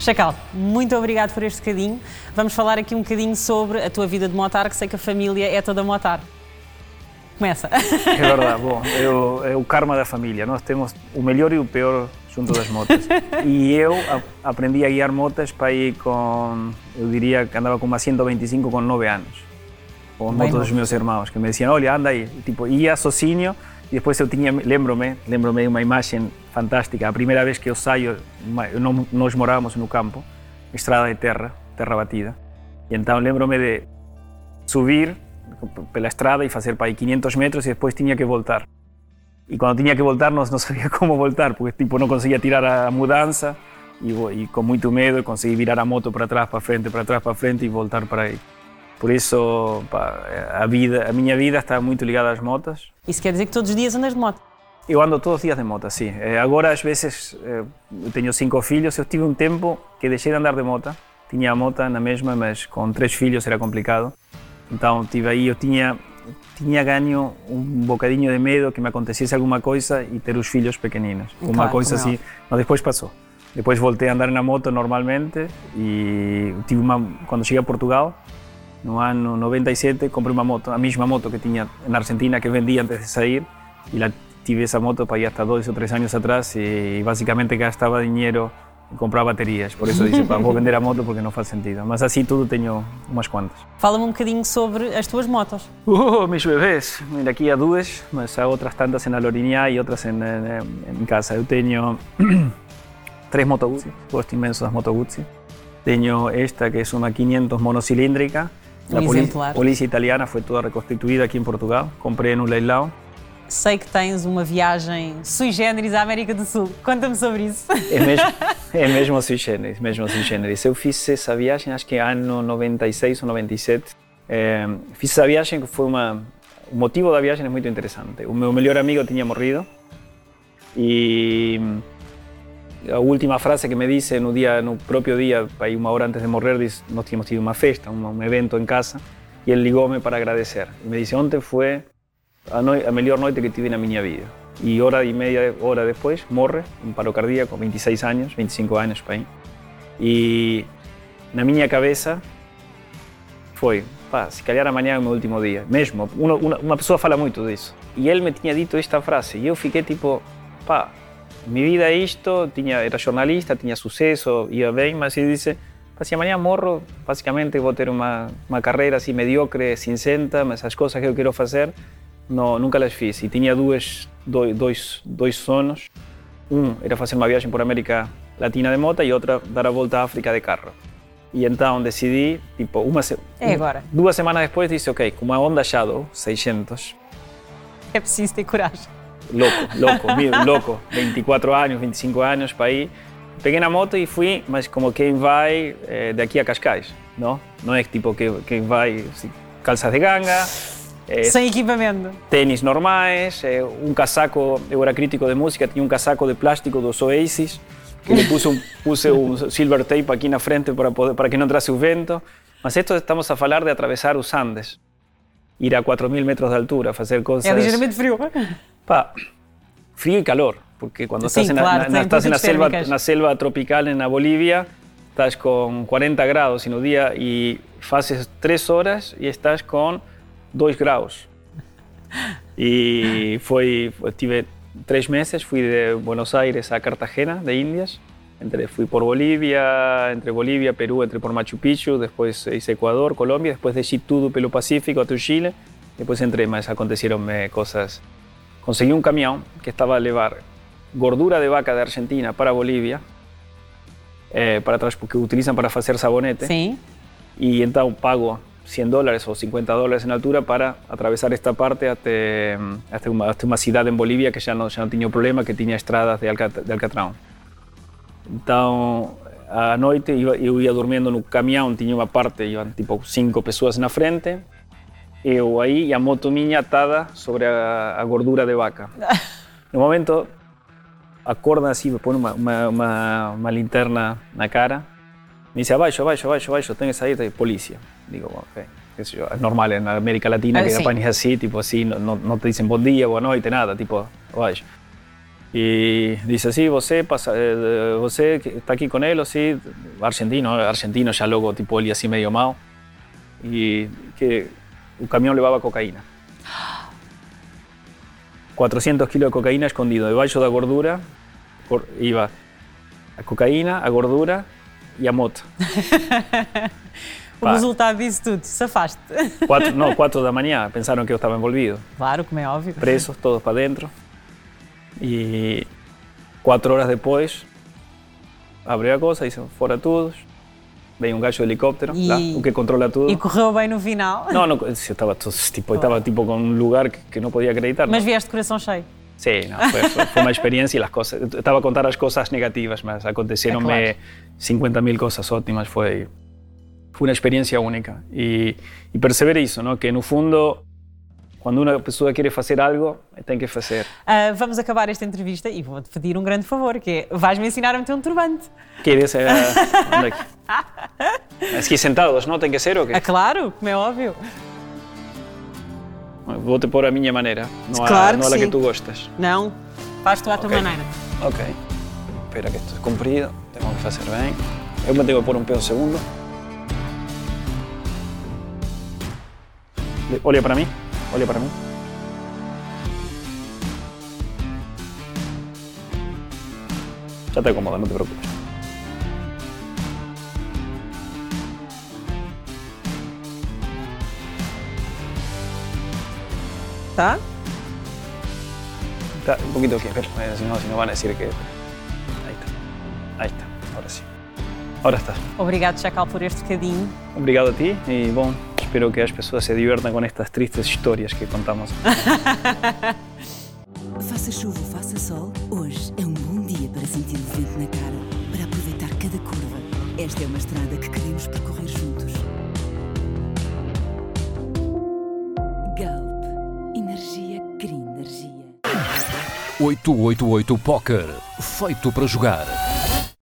Chacal, muito obrigado por este bocadinho. Vamos falar aqui um bocadinho sobre a tua vida de motar, que sei que a família é toda motar. Começa. É verdade, bom, é o, é o karma da família. Nós temos o melhor e o pior junto das motas. E eu aprendi a guiar motas para ir com, eu diria que andava com uma 125 com 9 anos. Com motos dos meus irmãos, que me diziam, olha, anda aí. E, tipo, ia sozinho e depois eu tinha, lembro-me, lembro-me uma imagem fantástica. A primeira vez que eu saio, nós morávamos no campo, estrada de terra, terra batida. E então lembro-me de subir pela estrada e fazer para aí 500 metros e depois tinha que voltar. E quando tinha que voltar não, não sabia como voltar, porque tipo não conseguia tirar a mudança e, e com muito medo consegui virar a moto para trás, para frente, para trás, para frente e voltar para aí. Por isso, a, vida, a minha vida está muito ligada às motas. Isso quer dizer que todos os dias andas de moto? Eu ando todos os dias de moto, sim. Agora, às vezes, eu tenho cinco filhos, eu tive um tempo que deixei de andar de moto. Tinha a moto na mesma, mas com três filhos era complicado. Então, tive aí, eu tinha tinha ganho um bocadinho de medo que me acontecesse alguma coisa e ter os filhos pequeninos. Claro, uma coisa assim. Mas depois passou. Depois voltei a andar na moto normalmente e tive uma quando cheguei a Portugal no ano 97 comprei uma moto, a mesma moto que tinha na Argentina que vendi antes de sair e la tive essa moto para ir hasta dois ou três anos atrás e basicamente gastava dinheiro comprar baterias. Por isso disse, vou vender a moto porque não faz sentido. Mas assim tudo tenho umas quantas. Fala-me um bocadinho sobre as tuas motos. Uh, meus bebês. Mira, aqui há duas, mas há outras tantas na Lorinha e outras em, em, em casa. Eu tenho três Moto Guzzi, gosto imenso das Moto Guzzi. Tenho esta que é uma 500 monocilíndrica. A exemplar. polícia italiana foi toda reconstituída aqui em Portugal. Comprei no leilão sei que tens uma viagem sui generis à América do Sul. Conta-me sobre isso. É mesmo, é mesmo sui generis, mesmo sui generis. Eu fiz essa viagem, acho que ano 96 ou 97. É, fiz essa viagem que foi uma... O motivo da viagem é muito interessante. O meu melhor amigo tinha morrido e a última frase que me disse no dia no próprio dia, aí hora antes de morrer, disse, nós tínhamos tido uma festa, um, um evento em casa e ele ligou-me para agradecer. E me disse, ontem foi a, no, a melhor noite que tive na minha vida. E hora e meia, hora depois, morre, um paro cardíaco, 26 anos, 25 anos, para aí. E na minha cabeça foi, pá, se calhar amanhã é o meu último dia. Mesmo, uma, uma, uma pessoa fala muito disso. E ele me tinha dito esta frase e eu fiquei tipo, pá, minha vida isto, tinha, era jornalista, tinha sucesso, ia bem, mas ele disse, se amanhã morro, basicamente vou ter uma, uma carreira assim mediocre, cinzenta, mas as coisas que eu quero fazer não, nunca las fiz. E tinha duas, dois, dois, dois sonos. Um era fazer uma viagem por América Latina de moto e outra dar a volta à África de carro. E então decidi, tipo, uma se... é agora. duas semanas depois, disse, ok, com uma Honda Shadow 600. É preciso ter coragem. Louco, louco, louco. 24 anos, 25 anos, para ir. Peguei na moto e fui, mas como quem vai eh, daqui a Cascais, não? Não é tipo que, quem vai assim, calças de ganga, é, Sem equipamento. Tênis normais, é, um casaco, eu era crítico de música, tinha um casaco de plástico dos Oasis, que lhe puse puse um silver tape aqui na frente para, poder, para que não entrasse o vento. Mas esto estamos a falar de atravessar os Andes, ir a 4 mil metros de altura, fazer coisas... É ligeiramente frio. Frio e calor, porque quando Sim, estás, claro, estás na, selva, tropical na Bolívia, estás com 40 graus no dia e fazes 3 horas e estás com 2 graus. E foi, tive três meses, fui de Buenos Aires a Cartagena, de Indias. Entre, fui por Bolívia, entre Bolívia, Perú, entre por Machu Picchu, después hice Ecuador, Colombia, después de todo pelo Pacífico hasta Chile, después entre más acontecieron cosas. Conseguí un camión que estaba a llevar gordura de vaca de Argentina para Bolivia, eh, para que utilizan para hacer sabonete. Sí. Y entonces pago 100 dólares o 50 dólares en altura para atravesar esta parte hasta, hasta, uma, hasta uma cidade em Bolívia que já não, já não tinha problema, que tinha estradas de, Alcat de Alcatrão. Então, à noite eu ia dormindo no caminhão, tinha uma parte, iam tipo cinco pessoas na frente, eu aí e a moto minha atada sobre a, a gordura de vaca. No momento, acorda assim, me põe uma, uma, uma, uma linterna na cara, me dice abaixo, abaixo, abaixo, abaixo, tenés que salir de policía. Digo, ok, qué sé yo, es normal en América Latina ah, que sí. es así, tipo así, no, no, te dicen buen día, buena noche, nada, tipo abaixo. Y dice, sí, você, pasa, eh, está aquí con él, o sí, argentino, argentino ya loco, tipo él así medio mao. Y que un camión levaba cocaína. 400 kilos de cocaína escondido debajo de gordura, por- iba a cocaína, a gordura y a moto. O Pá. resultado disso tudo, safaste. Cuatro, no, 4 de la mañana, pensaron que yo estaba envolvido. Claro, como é óbvio. presos, todos para adentro. Y cuatro horas después, abrió la cosa, dice, fuera todos. Veio un gallo de helicóptero, Y- lá, o que controla todo. E correu bem no final. No, no, sí, estaba, todo- tipo, estaba tipo con un lugar que, que no podía acreditar. Mas vieste de coração cheio. Sí, no, fue, fue- una experiencia y las cosas, estaba a contar las cosas negativas, más acontecieron É 50.000 cosas óptimas, fue, fue una experiencia única. Y, y perseveré eso, ¿no? que en un fondo, cuando una persona quiere hacer algo, tiene que hacer. Ah, vamos acabar esta entrevista e vou-te pedir um grande favor, que é vais-me ensinar a meter um turbante. ¿Quieres? eh, anda aquí. Es que sentados, ¿no? ¿Tiene que ser o qué? Ah, claro, como é óbvio. Vote por a minha maneira, não, Claro a, não que a que tu gostas. Não, faz tu à tua Ok. maneira. Ok. Espera que esto es comprido, tengo que hacer bien. Eu me tengo que pôr um pé um segundo. Olha para mí, olha para mí. Ya te acomoda, no te preocupes. Tá? Está un poquito espera, eh, si no, si no van a decir que... Ahí está, ahí está, ahora sí. Ahora está. Obrigado, Chacal, por este bocadinho. Obrigado a ti y bueno, espero que las personas se diviertan con estas tristes historias que contamos. Faça chuva ou faça sol, hoje é um bom dia para sentir o vento na cara, para aproveitar cada curva. Esta é uma estrada que queremos percorrer juntos. Galp. Energia Green Energia. 888 Poker. Feito para jogar.